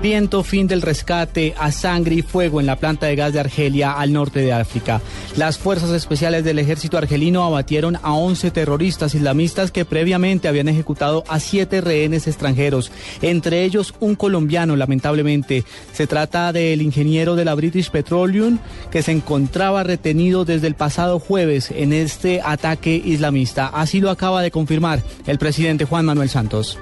Viento fin del rescate a sangre y fuego en la planta de gas de Argelia al norte de África. Las fuerzas especiales del ejército argelino abatieron a 11 terroristas islamistas que previamente habían ejecutado a siete rehenes extranjeros, entre ellos un colombiano, lamentablemente. Se trata del ingeniero de la British Petroleum que se encontraba retenido desde el pasado jueves en este ataque islamista. Así lo acaba de confirmar el presidente Juan Manuel Santos.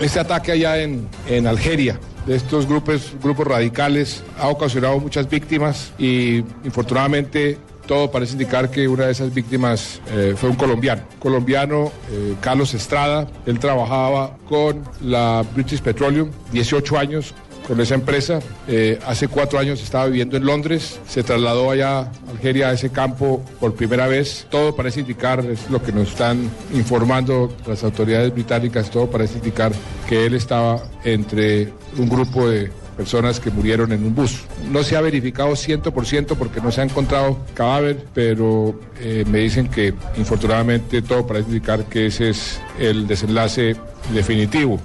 Este ataque allá en, en Algeria de estos grupos, grupos radicales ha ocasionado muchas víctimas y infortunadamente todo parece indicar que una de esas víctimas eh, fue un colombiano. Colombiano, eh, Carlos Estrada, él trabajaba con la British Petroleum, 18 años con esa empresa. Eh, hace cuatro años estaba viviendo en Londres, se trasladó allá a Algeria, a ese campo, por primera vez. Todo parece indicar, es lo que nos están informando las autoridades británicas, todo parece indicar que él estaba entre un grupo de personas que murieron en un bus. No se ha verificado 100% porque no se ha encontrado cadáver, pero eh, me dicen que infortunadamente todo parece indicar que ese es el desenlace definitivo.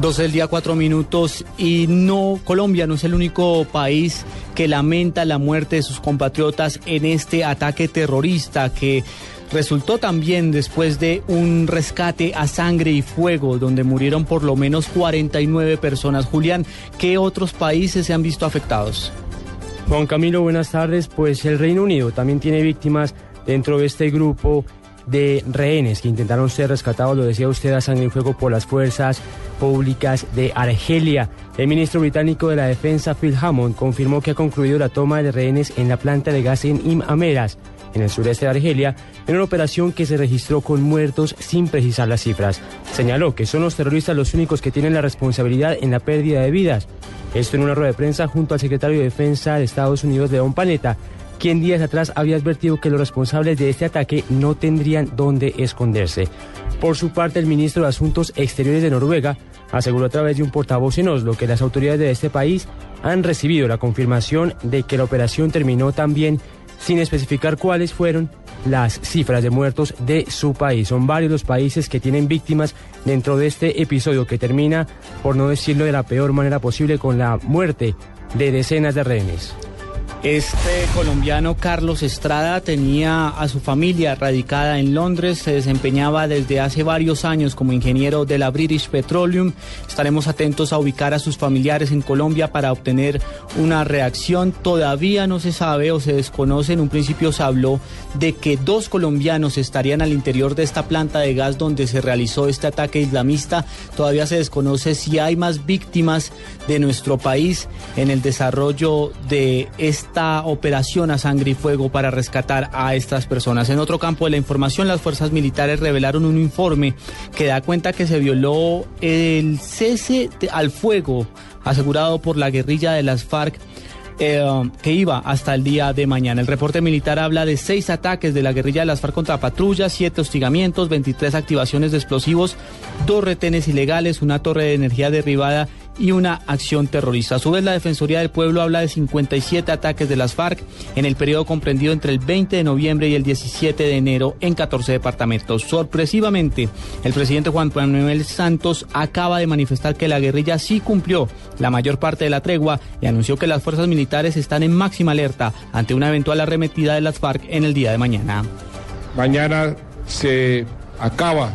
12 del día, cuatro minutos. Y no, Colombia no es el único país que lamenta la muerte de sus compatriotas en este ataque terrorista que resultó también después de un rescate a sangre y fuego donde murieron por lo menos 49 personas. Julián, ¿qué otros países se han visto afectados? Juan Camilo, buenas tardes. Pues el Reino Unido también tiene víctimas dentro de este grupo de rehenes que intentaron ser rescatados, lo decía usted, a sangre y fuego por las fuerzas públicas de Argelia. El ministro británico de la Defensa, Phil Hammond, confirmó que ha concluido la toma de rehenes en la planta de gas en Im Ameras, en el sureste de Argelia, en una operación que se registró con muertos sin precisar las cifras. Señaló que son los terroristas los únicos que tienen la responsabilidad en la pérdida de vidas. Esto en una rueda de prensa junto al secretario de Defensa de Estados Unidos, León Panetta, quien días atrás había advertido que los responsables de este ataque no tendrían dónde esconderse. Por su parte, el ministro de Asuntos Exteriores de Noruega aseguró a través de un portavoz en Oslo que las autoridades de este país han recibido la confirmación de que la operación terminó también sin especificar cuáles fueron las cifras de muertos de su país. Son varios los países que tienen víctimas dentro de este episodio que termina, por no decirlo de la peor manera posible, con la muerte de decenas de rehenes. Este colombiano Carlos Estrada tenía a su familia radicada en Londres, se desempeñaba desde hace varios años como ingeniero de la British Petroleum. Estaremos atentos a ubicar a sus familiares en Colombia para obtener una reacción. Todavía no se sabe o se desconoce, en un principio se habló de que dos colombianos estarían al interior de esta planta de gas donde se realizó este ataque islamista. Todavía se desconoce si hay más víctimas de nuestro país en el desarrollo de este esta operación a sangre y fuego para rescatar a estas personas. En otro campo de la información, las fuerzas militares revelaron un informe que da cuenta que se violó el cese al fuego asegurado por la guerrilla de las FARC eh, que iba hasta el día de mañana. El reporte militar habla de seis ataques de la guerrilla de las FARC contra patrullas, siete hostigamientos, 23 activaciones de explosivos, dos retenes ilegales, una torre de energía derribada y una acción terrorista. A su vez, la Defensoría del Pueblo habla de 57 ataques de las FARC en el periodo comprendido entre el 20 de noviembre y el 17 de enero en 14 departamentos. Sorpresivamente, el presidente Juan Manuel Santos acaba de manifestar que la guerrilla sí cumplió la mayor parte de la tregua y anunció que las fuerzas militares están en máxima alerta ante una eventual arremetida de las FARC en el día de mañana. Mañana se acaba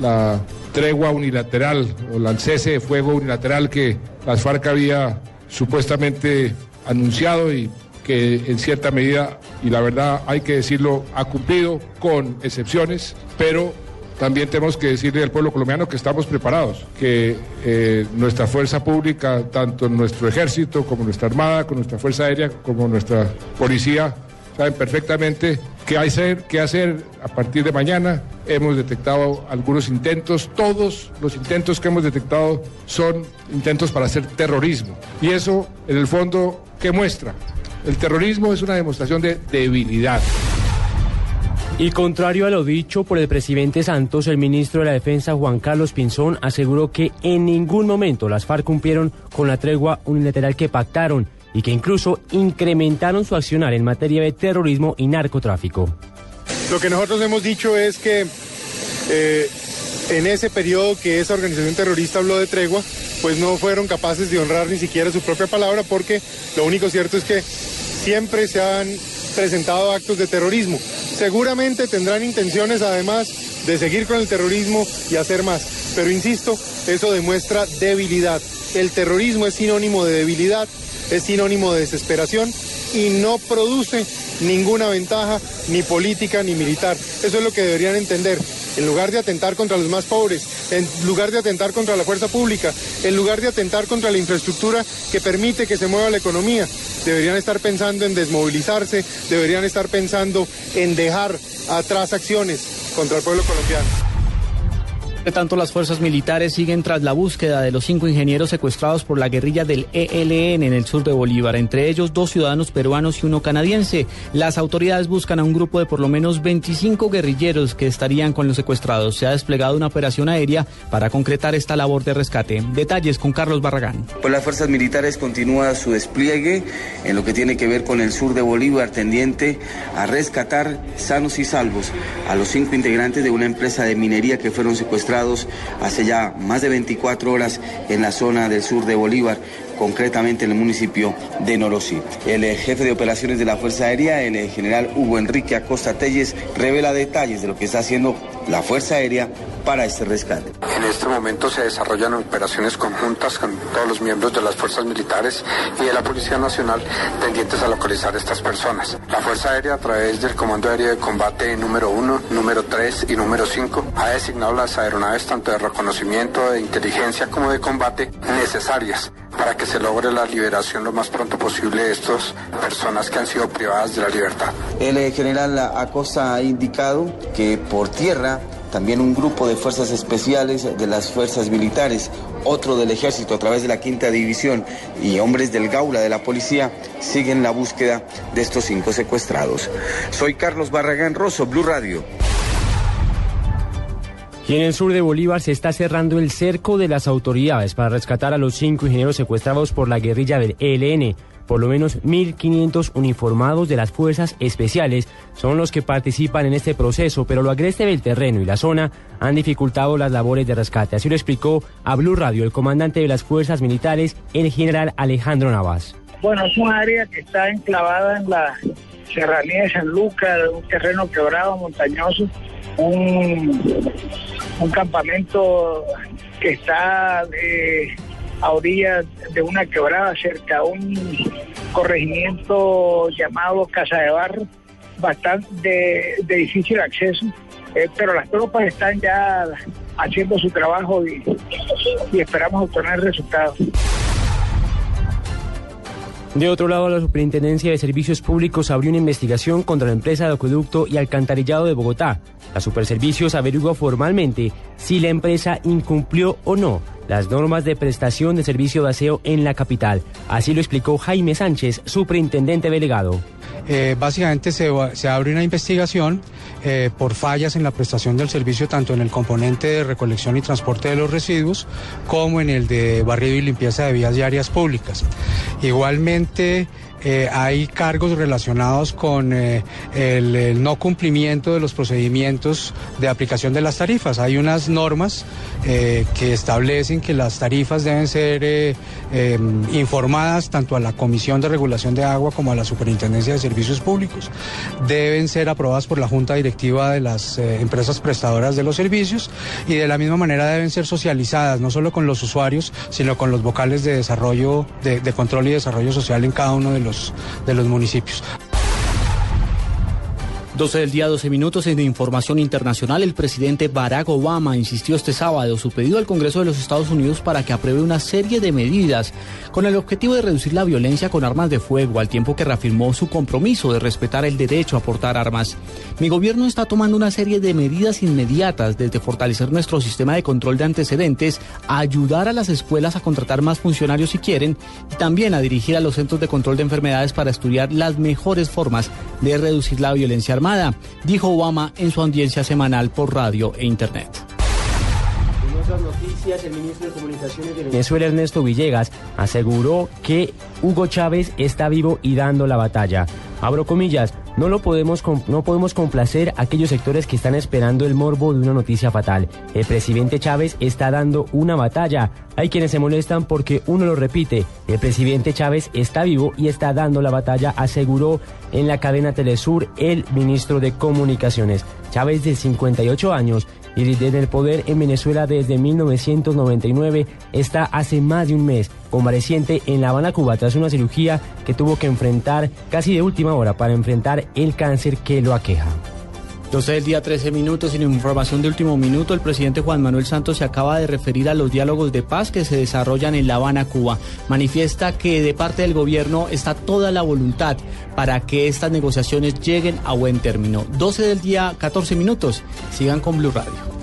la tregua unilateral o el cese de fuego unilateral que las FARC había supuestamente anunciado y que en cierta medida, y la verdad hay que decirlo, ha cumplido con excepciones, pero también tenemos que decirle al pueblo colombiano que estamos preparados, que eh, nuestra fuerza pública, tanto nuestro ejército como nuestra armada, con nuestra fuerza aérea, como nuestra policía, saben perfectamente qué hacer, qué hacer a partir de mañana. Hemos detectado algunos intentos, todos los intentos que hemos detectado son intentos para hacer terrorismo. Y eso, en el fondo, ¿qué muestra? El terrorismo es una demostración de debilidad. Y contrario a lo dicho por el presidente Santos, el ministro de la Defensa Juan Carlos Pinzón aseguró que en ningún momento las FARC cumplieron con la tregua unilateral que pactaron y que incluso incrementaron su accionar en materia de terrorismo y narcotráfico. Lo que nosotros hemos dicho es que eh, en ese periodo que esa organización terrorista habló de tregua, pues no fueron capaces de honrar ni siquiera su propia palabra porque lo único cierto es que siempre se han presentado actos de terrorismo. Seguramente tendrán intenciones además de seguir con el terrorismo y hacer más. Pero insisto, eso demuestra debilidad. El terrorismo es sinónimo de debilidad, es sinónimo de desesperación y no produce ninguna ventaja ni política ni militar. Eso es lo que deberían entender. En lugar de atentar contra los más pobres, en lugar de atentar contra la fuerza pública, en lugar de atentar contra la infraestructura que permite que se mueva la economía, deberían estar pensando en desmovilizarse, deberían estar pensando en dejar atrás acciones contra el pueblo colombiano tanto, las fuerzas militares siguen tras la búsqueda de los cinco ingenieros secuestrados por la guerrilla del ELN en el sur de Bolívar, entre ellos dos ciudadanos peruanos y uno canadiense. Las autoridades buscan a un grupo de por lo menos 25 guerrilleros que estarían con los secuestrados. Se ha desplegado una operación aérea para concretar esta labor de rescate. Detalles con Carlos Barragán. Pues las fuerzas militares continúa su despliegue en lo que tiene que ver con el sur de Bolívar, tendiente a rescatar sanos y salvos a los cinco integrantes de una empresa de minería que fueron secuestrados hace ya más de 24 horas en la zona del sur de Bolívar concretamente en el municipio de Norosí. El jefe de operaciones de la Fuerza Aérea, el general Hugo Enrique Acosta Telles, revela detalles de lo que está haciendo la Fuerza Aérea para este rescate. En este momento se desarrollan operaciones conjuntas con todos los miembros de las fuerzas militares y de la Policía Nacional tendientes a localizar estas personas. La Fuerza Aérea, a través del Comando Aéreo de Combate número 1, número 3 y número 5, ha designado las aeronaves tanto de reconocimiento, de inteligencia como de combate necesarias para que se logre la liberación lo más pronto posible de estas personas que han sido privadas de la libertad. El general Acosta ha indicado que por tierra también un grupo de fuerzas especiales de las fuerzas militares, otro del ejército a través de la quinta división y hombres del Gaula de la policía siguen la búsqueda de estos cinco secuestrados. Soy Carlos Barragán Rosso, Blue Radio. Y en el sur de Bolívar se está cerrando el cerco de las autoridades para rescatar a los cinco ingenieros secuestrados por la guerrilla del ELN. Por lo menos 1.500 uniformados de las fuerzas especiales son los que participan en este proceso, pero lo agreste del terreno y la zona han dificultado las labores de rescate. Así lo explicó a Blue Radio el comandante de las fuerzas militares, el general Alejandro Navas. Bueno, es un área que está enclavada en la serranía de San Lucas, un terreno quebrado, montañoso, un, campamento que está de a orillas de una quebrada cerca a un corregimiento llamado Casa de Barro, bastante de, difícil acceso, eh, pero las tropas están ya haciendo su trabajo y, y esperamos obtener resultados. De otro lado, la Superintendencia de Servicios Públicos abrió una investigación contra la empresa de acueducto y alcantarillado de Bogotá. La Superservicios averiguó formalmente si la empresa incumplió o no las normas de prestación de servicio de aseo en la capital. Así lo explicó Jaime Sánchez, superintendente delegado. Eh, básicamente se, abre una investigación eh, por fallas en la prestación del servicio tanto en el componente de recolección y transporte de los residuos como en el de barrido y limpieza de vías y áreas públicas. Igualmente eh, hay cargos relacionados con el, no cumplimiento de los procedimientos de aplicación de las tarifas. Hay unas normas que establecen que las tarifas deben ser informadas tanto a la Comisión de Regulación de Agua como a la Superintendencia de Servicios Públicos. Deben ser aprobadas por la Junta Directiva de las empresas prestadoras de los servicios y de la misma manera deben ser socializadas no solo con los usuarios, sino con los vocales de desarrollo, de, de control y desarrollo social en cada uno de los de los municipios. 12 del día, 12 minutos en información internacional. El presidente Barack Obama insistió este sábado su pedido al Congreso de los Estados Unidos para que apruebe una serie de medidas con el objetivo de reducir la violencia con armas de fuego, al tiempo que reafirmó su compromiso de respetar el derecho a portar armas. Mi gobierno está tomando una serie de medidas inmediatas, desde fortalecer nuestro sistema de control de antecedentes, ayudar a las escuelas a contratar más funcionarios si quieren, y también a dirigir a los centros de control de enfermedades para estudiar las mejores formas de reducir la violencia armada dijo Obama en su audiencia semanal por radio e internet. En otras noticias, el ministro de Comunicaciones de Venezuela, Ernesto Villegas, aseguró que Hugo Chávez está vivo y dando la batalla. Abro comillas, no lo podemos no podemos complacer a aquellos sectores que están esperando el morbo de una noticia fatal. El presidente Chávez está dando una batalla. Hay quienes se molestan porque uno lo repite. El presidente Chávez está vivo y está dando la batalla, aseguró en la cadena Telesur el ministro de Comunicaciones. Chávez de 58 años y desde el poder en Venezuela desde 1999 está hace más de un mes convaleciente en La Habana, Cuba, tras una cirugía que tuvo que enfrentar casi de última hora para enfrentar el cáncer que lo aqueja. 12 del día, 13 minutos. Sin información de último minuto, el presidente Juan Manuel Santos se acaba de referir a los diálogos de paz que se desarrollan en La Habana, Cuba. Manifiesta que de parte del gobierno está toda la voluntad para que estas negociaciones lleguen a buen término. 12 del día, 14 minutos. Sigan con Blue Radio.